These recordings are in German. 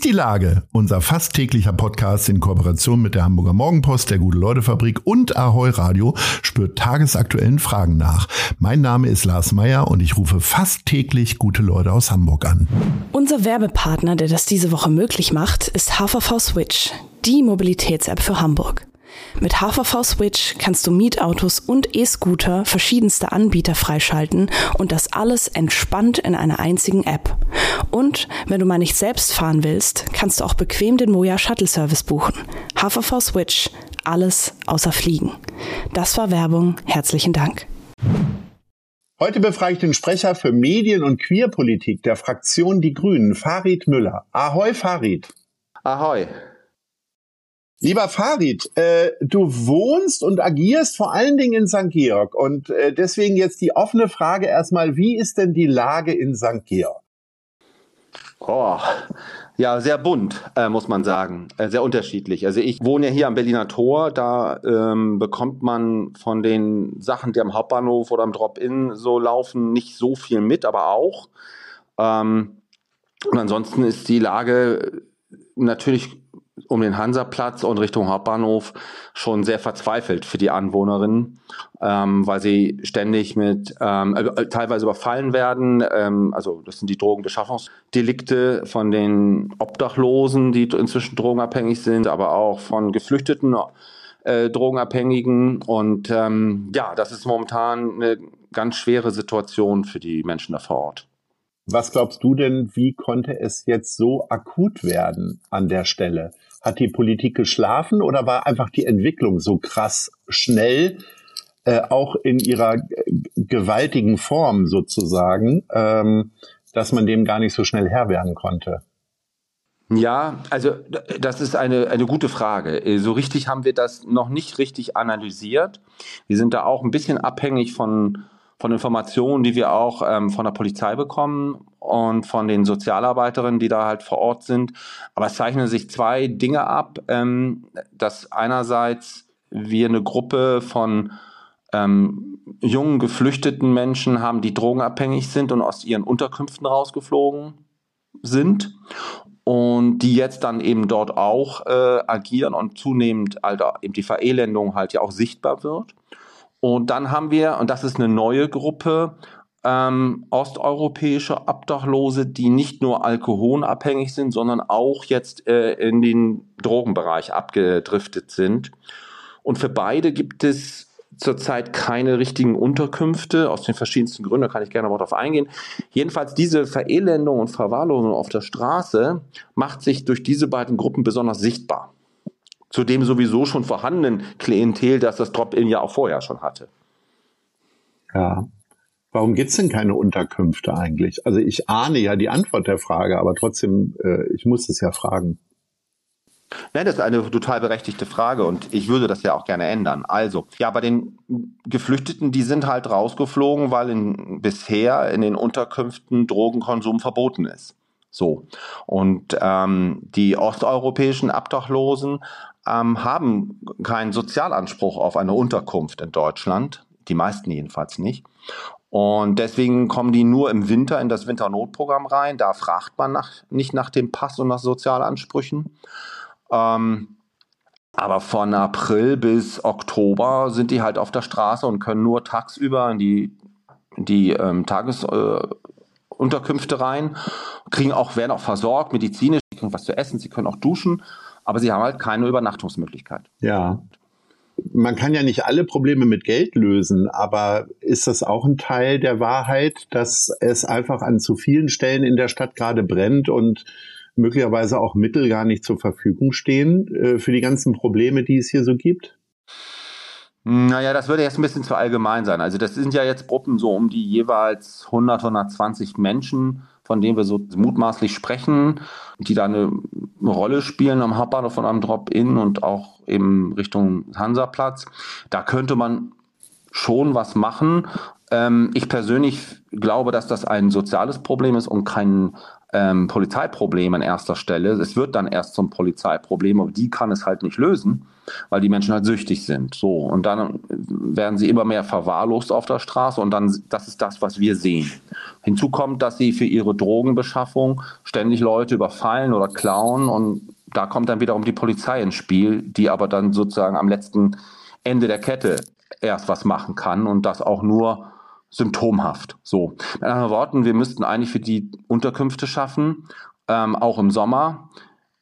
Ist die Lage? Unser fast täglicher Podcast in Kooperation mit der Hamburger Morgenpost, der Gute-Leute-Fabrik und Ahoi Radio spürt tagesaktuellen Fragen nach. Mein Name ist Lars Meyer und ich rufe fast täglich gute Leute aus Hamburg an. Unser Werbepartner, der das diese Woche möglich macht, ist HVV Switch, die Mobilitäts-App für Hamburg. Mit HVV Switch kannst du Mietautos und E-Scooter verschiedenster Anbieter freischalten und das alles entspannt in einer einzigen App. Und wenn du mal nicht selbst fahren willst, kannst du auch bequem den Moja Shuttle Service buchen. HVV Switch, alles außer Fliegen. Das war Werbung. Herzlichen Dank. Heute befrage ich den Sprecher für Medien- und Queerpolitik der Fraktion Die Grünen, Farid Müller. Ahoi, Farid. Ahoi. Lieber Farid, äh, du wohnst und agierst vor allen Dingen in St. Georg und äh, deswegen jetzt die offene Frage erstmal, wie ist denn die Lage in St. Georg? Oh, ja, sehr bunt, äh, muss man sagen. Äh, sehr unterschiedlich. Also ich wohne ja hier am Berliner Tor, da ähm, bekommt man von den Sachen, die am Hauptbahnhof oder am Drop-In so laufen, nicht so viel mit, aber auch. Ähm, und ansonsten ist die Lage natürlich um den Hansaplatz und Richtung Hauptbahnhof schon sehr verzweifelt für die Anwohnerinnen, ähm, weil sie ständig mit ähm, äh, teilweise überfallen werden. Ähm, also das sind die Drogenbeschaffungsdelikte von den Obdachlosen, die inzwischen drogenabhängig sind, aber auch von Geflüchteten. Äh, Drogenabhängigen und ähm, ja, das ist momentan eine ganz schwere Situation für die Menschen da vor Ort. Was glaubst du denn, wie konnte es jetzt so akut werden an der Stelle? Hat die Politik geschlafen oder war einfach die Entwicklung so krass schnell, äh, auch in ihrer gewaltigen Form sozusagen, ähm, dass man dem gar nicht so schnell Herr werden konnte? Ja, also das ist eine, eine gute Frage. Äh, so richtig haben wir das noch nicht richtig analysiert. Wir sind da auch ein bisschen abhängig von, von Informationen, die wir auch ähm, von der Polizei bekommen und von den Sozialarbeiterinnen, die da halt vor Ort sind. Aber es zeichnen sich zwei Dinge ab, ähm, dass einerseits wir eine Gruppe von ähm, jungen geflüchteten Menschen haben, die drogenabhängig sind und aus ihren Unterkünften rausgeflogen sind und die jetzt dann eben dort auch äh, agieren und zunehmend halt eben die Verelendung halt ja auch sichtbar wird. Und dann haben wir, und das ist eine neue Gruppe, ähm, osteuropäische Obdachlose, die nicht nur alkoholabhängig sind, sondern auch jetzt äh, in den Drogenbereich abgedriftet sind. Und für beide gibt es zurzeit keine richtigen Unterkünfte, aus den verschiedensten Gründen, da kann ich gerne mal drauf eingehen. Jedenfalls diese Verelendung und Verwahrlosung auf der Straße macht sich durch diese beiden Gruppen besonders sichtbar. Zu dem sowieso schon vorhandenen Klientel, das das Drop-In ja auch vorher schon hatte. Ja, Warum gibt's denn keine Unterkünfte eigentlich? Also ich ahne ja die Antwort der Frage, aber trotzdem, äh, ich muss es ja fragen. Nein, das ist eine total berechtigte Frage und ich würde das ja auch gerne ändern. Also, ja, bei den Geflüchteten, die sind halt rausgeflogen, weil in, bisher in den Unterkünften Drogenkonsum verboten ist. So. Und ähm, die osteuropäischen Obdachlosen ähm, haben keinen Sozialanspruch auf eine Unterkunft in Deutschland. Die meisten jedenfalls nicht. Und deswegen kommen die nur im Winter in das Winternotprogramm rein. Da fragt man nach, nicht nach dem Pass und nach Sozialansprüchen. Ähm, aber von April bis Oktober sind die halt auf der Straße und können nur tagsüber in die, die ähm, Tagesunterkünfte äh, rein, kriegen auch, werden auch versorgt, medizinisch, kriegen was zu essen, sie können auch duschen, aber sie haben halt keine Übernachtungsmöglichkeit. Ja man kann ja nicht alle Probleme mit Geld lösen, aber ist das auch ein Teil der Wahrheit, dass es einfach an zu vielen Stellen in der Stadt gerade brennt und möglicherweise auch Mittel gar nicht zur Verfügung stehen äh, für die ganzen Probleme, die es hier so gibt? Naja, das würde jetzt ein bisschen zu allgemein sein. Also das sind ja jetzt Gruppen so um die jeweils 100, 120 Menschen, von denen wir so mutmaßlich sprechen, die da eine Rolle spielen am Hauptbahnhof von einem Drop-In und auch eben Richtung Hansaplatz. Da könnte man schon was machen. Ähm, ich persönlich glaube, dass das ein soziales Problem ist und kein ähm, Polizeiproblem an erster Stelle. Es wird dann erst zum Polizeiproblem, aber die kann es halt nicht lösen, weil die Menschen halt süchtig sind. So, und dann werden sie immer mehr verwahrlost auf der Straße und dann, das ist das, was wir sehen. Hinzu kommt, dass sie für ihre Drogenbeschaffung ständig Leute überfallen oder klauen und da kommt dann wiederum die Polizei ins Spiel, die aber dann sozusagen am letzten Ende der Kette erst was machen kann und das auch nur symptomhaft. So. Mit anderen Worten, wir müssten eigentlich für die Unterkünfte schaffen, ähm, auch im Sommer.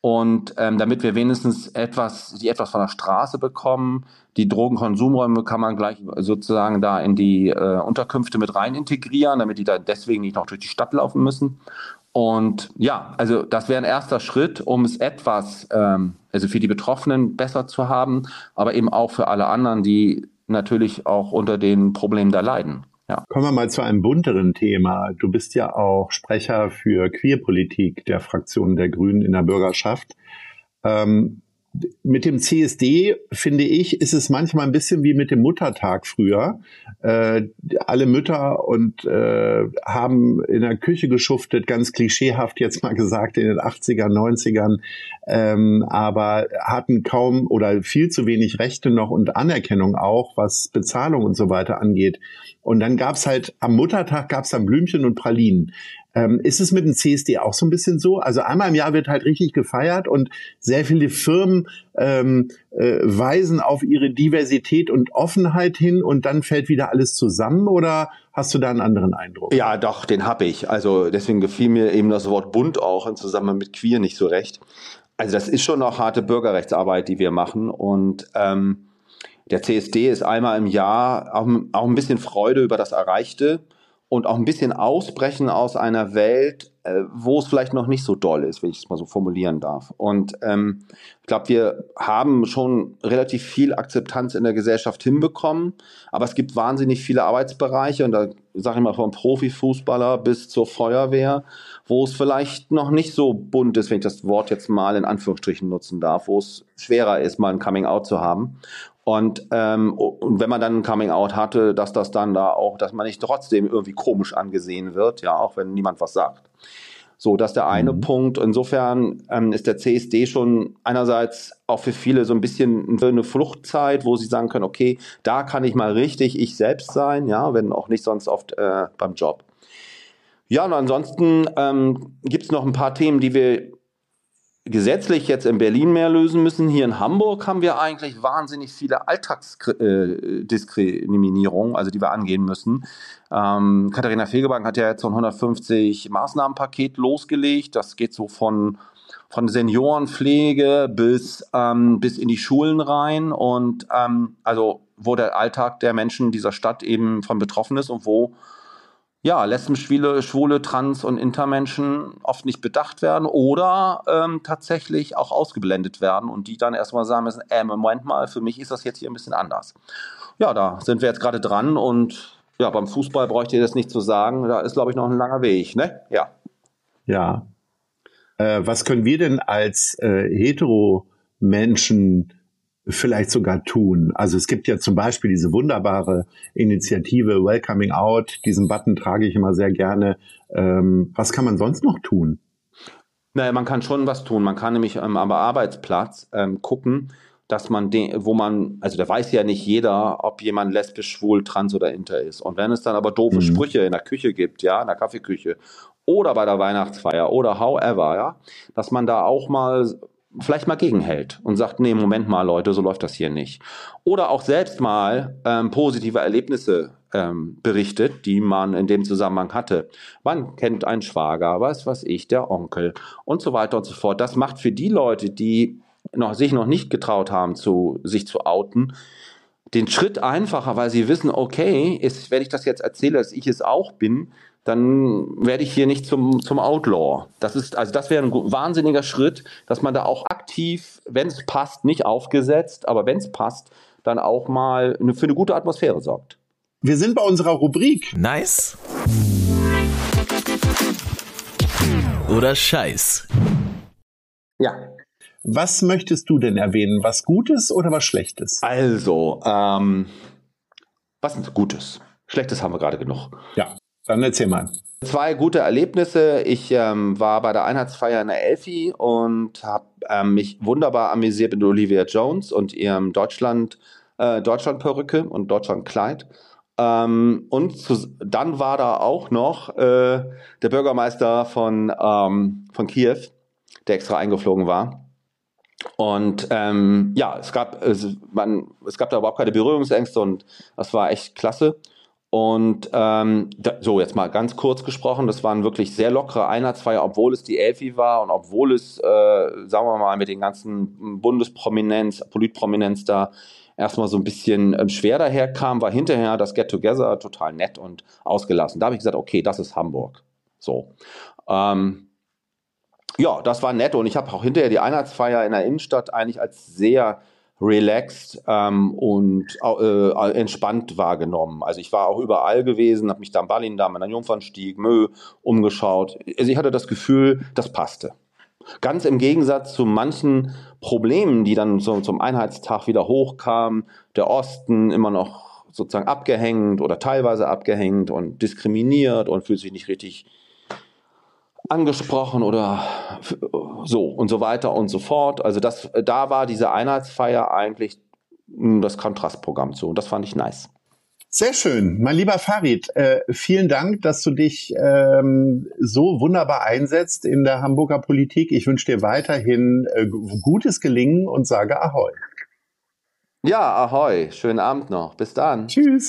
Und ähm, damit wir wenigstens etwas, die etwas von der Straße bekommen, die Drogenkonsumräume kann man gleich sozusagen da in die äh, Unterkünfte mit rein integrieren, damit die da deswegen nicht noch durch die Stadt laufen müssen. Und ja, also das wäre ein erster Schritt, um es etwas, ähm, also für die Betroffenen besser zu haben, aber eben auch für alle anderen, die natürlich auch unter den Problemen da leiden. Ja. Kommen wir mal zu einem bunteren Thema. Du bist ja auch Sprecher für Queerpolitik der Fraktion der Grünen in der Bürgerschaft. Ähm, mit dem CSD, finde ich, ist es manchmal ein bisschen wie mit dem Muttertag früher. Äh, alle Mütter und äh, haben in der Küche geschuftet, ganz klischeehaft jetzt mal gesagt, in den 80ern, 90ern, ähm, aber hatten kaum oder viel zu wenig Rechte noch und Anerkennung auch, was Bezahlung und so weiter angeht. Und dann gab's halt am Muttertag gab's dann Blümchen und Pralinen. Ähm, ist es mit dem CSD auch so ein bisschen so? Also einmal im Jahr wird halt richtig gefeiert und sehr viele Firmen ähm, äh, weisen auf ihre Diversität und Offenheit hin und dann fällt wieder alles zusammen oder hast du da einen anderen Eindruck? Ja, doch, den habe ich. Also deswegen gefiel mir eben das Wort bunt auch im Zusammenhang mit queer nicht so recht. Also das ist schon noch harte Bürgerrechtsarbeit, die wir machen und ähm, der CSD ist einmal im Jahr auch, auch ein bisschen Freude über das Erreichte und auch ein bisschen ausbrechen aus einer Welt, äh, wo es vielleicht noch nicht so doll ist, wenn ich es mal so formulieren darf. Und ähm, ich glaube, wir haben schon relativ viel Akzeptanz in der Gesellschaft hinbekommen, aber es gibt wahnsinnig viele Arbeitsbereiche und da sage ich mal vom Profifußballer bis zur Feuerwehr, wo es vielleicht noch nicht so bunt ist, wenn ich das Wort jetzt mal in Anführungsstrichen nutzen darf, wo es schwerer ist, mal ein Coming Out zu haben. Und, ähm, und wenn man dann ein Coming Out hatte, dass das dann da auch, dass man nicht trotzdem irgendwie komisch angesehen wird, ja, auch wenn niemand was sagt. So, das ist der eine mhm. Punkt. Insofern ähm, ist der CSD schon einerseits auch für viele so ein bisschen eine Fluchtzeit, wo sie sagen können, okay, da kann ich mal richtig ich selbst sein, ja, wenn auch nicht sonst oft äh, beim Job. Ja, und ansonsten ähm, gibt es noch ein paar Themen, die wir gesetzlich jetzt in Berlin mehr lösen müssen. Hier in Hamburg haben wir eigentlich wahnsinnig viele Alltagsdiskriminierungen, also die wir angehen müssen. Ähm, Katharina Fegebank hat ja jetzt so ein 150 Maßnahmenpaket losgelegt. Das geht so von von Seniorenpflege bis, ähm, bis in die Schulen rein und ähm, also wo der Alltag der Menschen dieser Stadt eben von betroffen ist und wo ja, Lesben, Schwule, Trans- und Intermenschen oft nicht bedacht werden oder ähm, tatsächlich auch ausgeblendet werden und die dann erstmal sagen müssen, äh, Moment mal, für mich ist das jetzt hier ein bisschen anders. Ja, da sind wir jetzt gerade dran und ja, beim Fußball bräuchte ich das nicht zu sagen, da ist, glaube ich, noch ein langer Weg, ne? Ja. Ja. Äh, was können wir denn als äh, Hetero-Menschen vielleicht sogar tun. Also es gibt ja zum Beispiel diese wunderbare Initiative Welcoming Out. Diesen Button trage ich immer sehr gerne. Ähm, was kann man sonst noch tun? Naja, man kann schon was tun. Man kann nämlich ähm, am Arbeitsplatz ähm, gucken, dass man den, wo man, also da weiß ja nicht jeder, ob jemand lesbisch, schwul, trans oder inter ist. Und wenn es dann aber doofe mhm. Sprüche in der Küche gibt, ja, in der Kaffeeküche oder bei der Weihnachtsfeier oder however, ja, dass man da auch mal vielleicht mal gegenhält und sagt, nee, Moment mal, Leute, so läuft das hier nicht. Oder auch selbst mal ähm, positive Erlebnisse ähm, berichtet, die man in dem Zusammenhang hatte. Man kennt einen Schwager, was weiß ich, der Onkel und so weiter und so fort. Das macht für die Leute, die noch, sich noch nicht getraut haben, zu, sich zu outen, den Schritt einfacher, weil sie wissen, okay, ist, wenn ich das jetzt erzähle, dass ich es auch bin, dann werde ich hier nicht zum, zum Outlaw. Das ist, also das wäre ein wahnsinniger Schritt, dass man da auch aktiv, wenn es passt, nicht aufgesetzt, aber wenn es passt, dann auch mal eine, für eine gute Atmosphäre sorgt. Wir sind bei unserer Rubrik. Nice. Oder Scheiß. Ja. Was möchtest du denn erwähnen? Was Gutes oder was Schlechtes? Also, ähm, was ist Gutes? Schlechtes haben wir gerade genug. Ja. Dann erzähl mal. Zwei gute Erlebnisse. Ich ähm, war bei der Einheitsfeier in der Elfi und habe ähm, mich wunderbar amüsiert mit Olivia Jones und ihrem Deutschland, äh, Deutschland-Perücke und Deutschland-Kleid. Ähm, und zu, dann war da auch noch äh, der Bürgermeister von, ähm, von Kiew, der extra eingeflogen war. Und ähm, ja, es gab, es, man, es gab da überhaupt keine Berührungsängste und das war echt klasse. Und ähm, da, so, jetzt mal ganz kurz gesprochen, das waren wirklich sehr lockere Einheitsfeier, obwohl es die Elfi war und obwohl es, äh, sagen wir mal, mit den ganzen Bundesprominenz, Politprominenz da erstmal so ein bisschen ähm, schwer daherkam, war hinterher das Get-Together total nett und ausgelassen. Da habe ich gesagt, okay, das ist Hamburg. So. Ähm, ja, das war nett und ich habe auch hinterher die Einheitsfeier in der Innenstadt eigentlich als sehr relaxed ähm, und äh, entspannt wahrgenommen. Also ich war auch überall gewesen, habe mich da am Ballindamm, an der Jungfernstieg, Mö umgeschaut. Also ich hatte das Gefühl, das passte. Ganz im Gegensatz zu manchen Problemen, die dann so zum Einheitstag wieder hochkamen, der Osten immer noch sozusagen abgehängt oder teilweise abgehängt und diskriminiert und fühlt sich nicht richtig angesprochen oder so und so weiter und so fort. Also das, da war diese Einheitsfeier eigentlich das Kontrastprogramm zu und das fand ich nice. Sehr schön. Mein lieber Farid, äh, vielen Dank, dass du dich ähm, so wunderbar einsetzt in der Hamburger Politik. Ich wünsche dir weiterhin äh, gutes Gelingen und sage Ahoi. Ja, Ahoi. Schönen Abend noch. Bis dann. Tschüss.